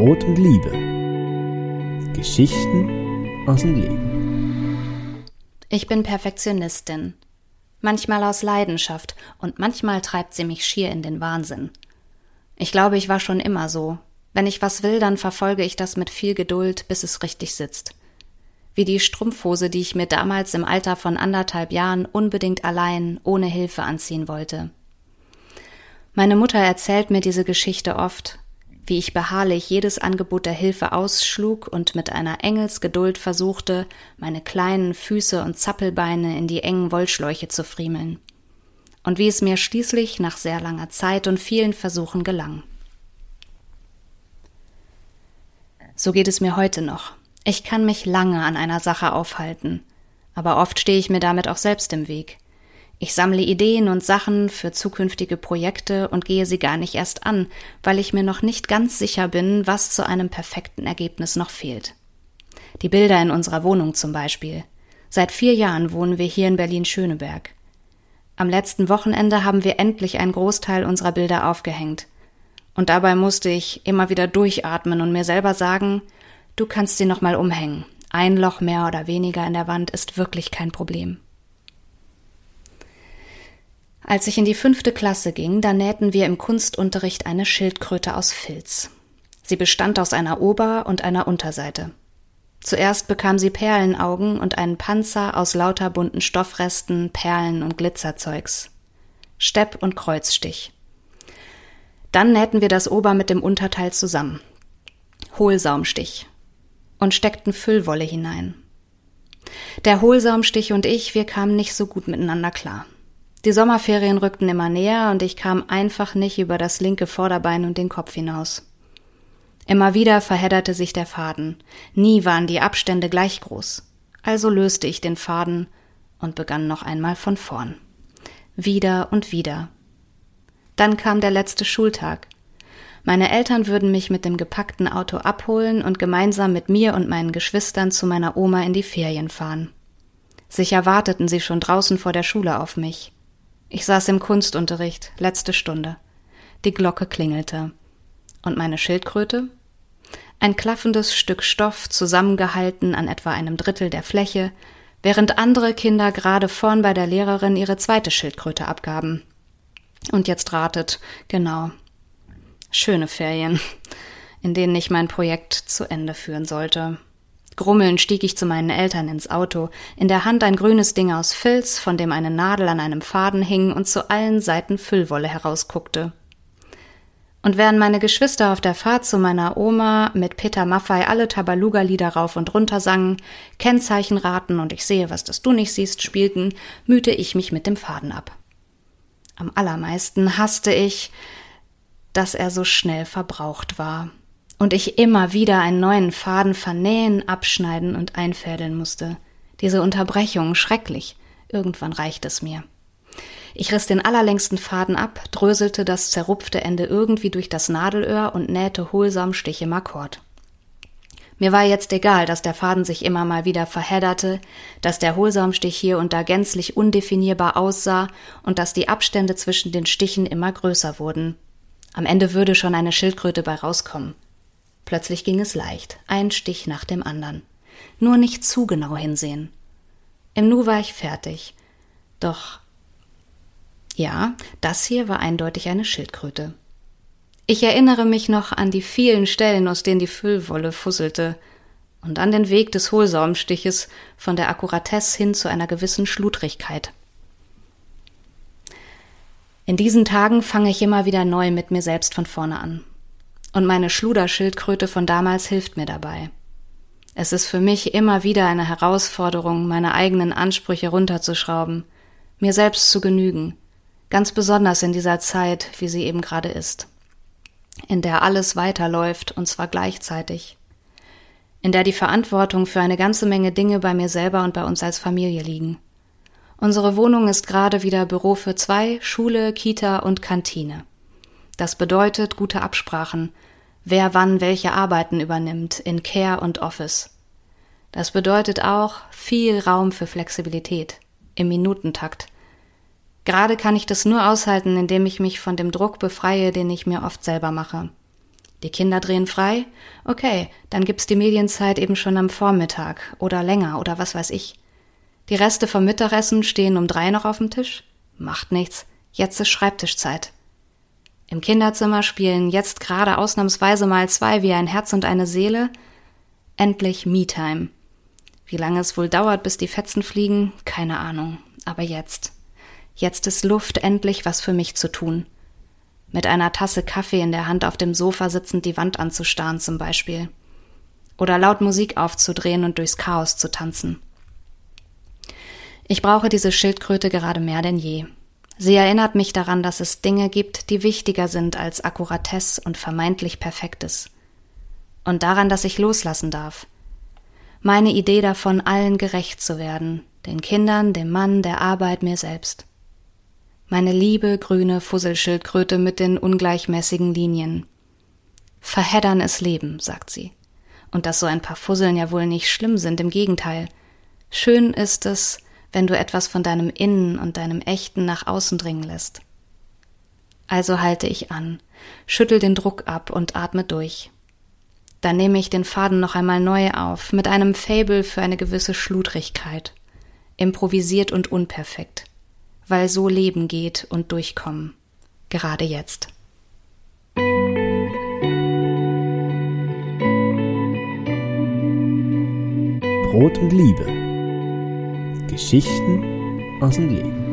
Brot und Liebe. Geschichten aus dem Leben. Ich bin Perfektionistin. Manchmal aus Leidenschaft und manchmal treibt sie mich schier in den Wahnsinn. Ich glaube, ich war schon immer so. Wenn ich was will, dann verfolge ich das mit viel Geduld, bis es richtig sitzt. Wie die Strumpfhose, die ich mir damals im Alter von anderthalb Jahren unbedingt allein, ohne Hilfe anziehen wollte. Meine Mutter erzählt mir diese Geschichte oft, wie ich beharrlich jedes Angebot der Hilfe ausschlug und mit einer Engelsgeduld versuchte, meine kleinen Füße und Zappelbeine in die engen Wollschläuche zu friemeln. Und wie es mir schließlich nach sehr langer Zeit und vielen Versuchen gelang. So geht es mir heute noch. Ich kann mich lange an einer Sache aufhalten, aber oft stehe ich mir damit auch selbst im Weg. Ich sammle Ideen und Sachen für zukünftige Projekte und gehe sie gar nicht erst an, weil ich mir noch nicht ganz sicher bin, was zu einem perfekten Ergebnis noch fehlt. Die Bilder in unserer Wohnung zum Beispiel. Seit vier Jahren wohnen wir hier in Berlin-Schöneberg. Am letzten Wochenende haben wir endlich einen Großteil unserer Bilder aufgehängt. Und dabei musste ich immer wieder durchatmen und mir selber sagen, du kannst sie nochmal umhängen. Ein Loch mehr oder weniger in der Wand ist wirklich kein Problem. Als ich in die fünfte Klasse ging, da nähten wir im Kunstunterricht eine Schildkröte aus Filz. Sie bestand aus einer Ober- und einer Unterseite. Zuerst bekam sie Perlenaugen und einen Panzer aus lauter bunten Stoffresten, Perlen und Glitzerzeugs. Stepp- und Kreuzstich. Dann nähten wir das Ober mit dem Unterteil zusammen. Hohlsaumstich. Und steckten Füllwolle hinein. Der Hohlsaumstich und ich, wir kamen nicht so gut miteinander klar. Die Sommerferien rückten immer näher und ich kam einfach nicht über das linke Vorderbein und den Kopf hinaus. Immer wieder verhedderte sich der Faden. Nie waren die Abstände gleich groß. Also löste ich den Faden und begann noch einmal von vorn. Wieder und wieder. Dann kam der letzte Schultag. Meine Eltern würden mich mit dem gepackten Auto abholen und gemeinsam mit mir und meinen Geschwistern zu meiner Oma in die Ferien fahren. Sicher warteten sie schon draußen vor der Schule auf mich. Ich saß im Kunstunterricht, letzte Stunde. Die Glocke klingelte. Und meine Schildkröte? Ein klaffendes Stück Stoff, zusammengehalten an etwa einem Drittel der Fläche, während andere Kinder gerade vorn bei der Lehrerin ihre zweite Schildkröte abgaben. Und jetzt ratet, genau. Schöne Ferien, in denen ich mein Projekt zu Ende führen sollte. Grummelnd stieg ich zu meinen Eltern ins Auto, in der Hand ein grünes Ding aus Filz, von dem eine Nadel an einem Faden hing und zu allen Seiten Füllwolle herausguckte. Und während meine Geschwister auf der Fahrt zu meiner Oma mit Peter Maffei alle Tabaluga-Lieder rauf und runter sangen, Kennzeichen raten und ich sehe, was das du nicht siehst, spielten, mühte ich mich mit dem Faden ab. Am allermeisten hasste ich, dass er so schnell verbraucht war und ich immer wieder einen neuen Faden vernähen, abschneiden und einfädeln musste. Diese Unterbrechung schrecklich. Irgendwann reicht es mir. Ich riss den allerlängsten Faden ab, dröselte das zerrupfte Ende irgendwie durch das Nadelöhr und nähte hohlsam Stich im Akkord. Mir war jetzt egal, dass der Faden sich immer mal wieder verhedderte, dass der Hohlsaumstich hier und da gänzlich undefinierbar aussah und dass die Abstände zwischen den Stichen immer größer wurden. Am Ende würde schon eine Schildkröte bei rauskommen. Plötzlich ging es leicht, ein Stich nach dem anderen. Nur nicht zu genau hinsehen. Im Nu war ich fertig. Doch ja, das hier war eindeutig eine Schildkröte. Ich erinnere mich noch an die vielen Stellen, aus denen die Füllwolle fusselte, und an den Weg des Hohlsaumstiches von der Akkuratesse hin zu einer gewissen Schludrigkeit. In diesen Tagen fange ich immer wieder neu mit mir selbst von vorne an. Und meine Schluderschildkröte von damals hilft mir dabei. Es ist für mich immer wieder eine Herausforderung, meine eigenen Ansprüche runterzuschrauben, mir selbst zu genügen, ganz besonders in dieser Zeit, wie sie eben gerade ist, in der alles weiterläuft und zwar gleichzeitig, in der die Verantwortung für eine ganze Menge Dinge bei mir selber und bei uns als Familie liegen. Unsere Wohnung ist gerade wieder Büro für zwei, Schule, Kita und Kantine. Das bedeutet gute Absprachen, wer wann welche Arbeiten übernimmt in Care und Office. Das bedeutet auch viel Raum für Flexibilität im Minutentakt. Gerade kann ich das nur aushalten, indem ich mich von dem Druck befreie, den ich mir oft selber mache. Die Kinder drehen frei? Okay, dann gibt's die Medienzeit eben schon am Vormittag oder länger oder was weiß ich. Die Reste vom Mittagessen stehen um drei noch auf dem Tisch? Macht nichts. Jetzt ist Schreibtischzeit. Im Kinderzimmer spielen jetzt gerade ausnahmsweise mal zwei wie ein Herz und eine Seele. Endlich Me-Time. Wie lange es wohl dauert, bis die Fetzen fliegen, keine Ahnung. Aber jetzt. Jetzt ist Luft endlich was für mich zu tun. Mit einer Tasse Kaffee in der Hand auf dem Sofa sitzend die Wand anzustarren zum Beispiel. Oder laut Musik aufzudrehen und durchs Chaos zu tanzen. Ich brauche diese Schildkröte gerade mehr denn je. Sie erinnert mich daran, dass es Dinge gibt, die wichtiger sind als Akkuratesse und vermeintlich Perfektes. Und daran, dass ich loslassen darf – meine Idee davon, allen gerecht zu werden, den Kindern, dem Mann, der Arbeit, mir selbst. Meine liebe grüne Fusselschildkröte mit den ungleichmäßigen Linien. Verheddern ist Leben, sagt sie. Und dass so ein paar Fusseln ja wohl nicht schlimm sind, im Gegenteil. Schön ist es, wenn du etwas von deinem Innen und deinem Echten nach außen dringen lässt. Also halte ich an, schüttel den Druck ab und atme durch. Dann nehme ich den Faden noch einmal neu auf, mit einem Fable für eine gewisse Schludrigkeit, improvisiert und unperfekt, weil so Leben geht und durchkommen, gerade jetzt. Brot und Liebe. Geschichten aus dem Leben.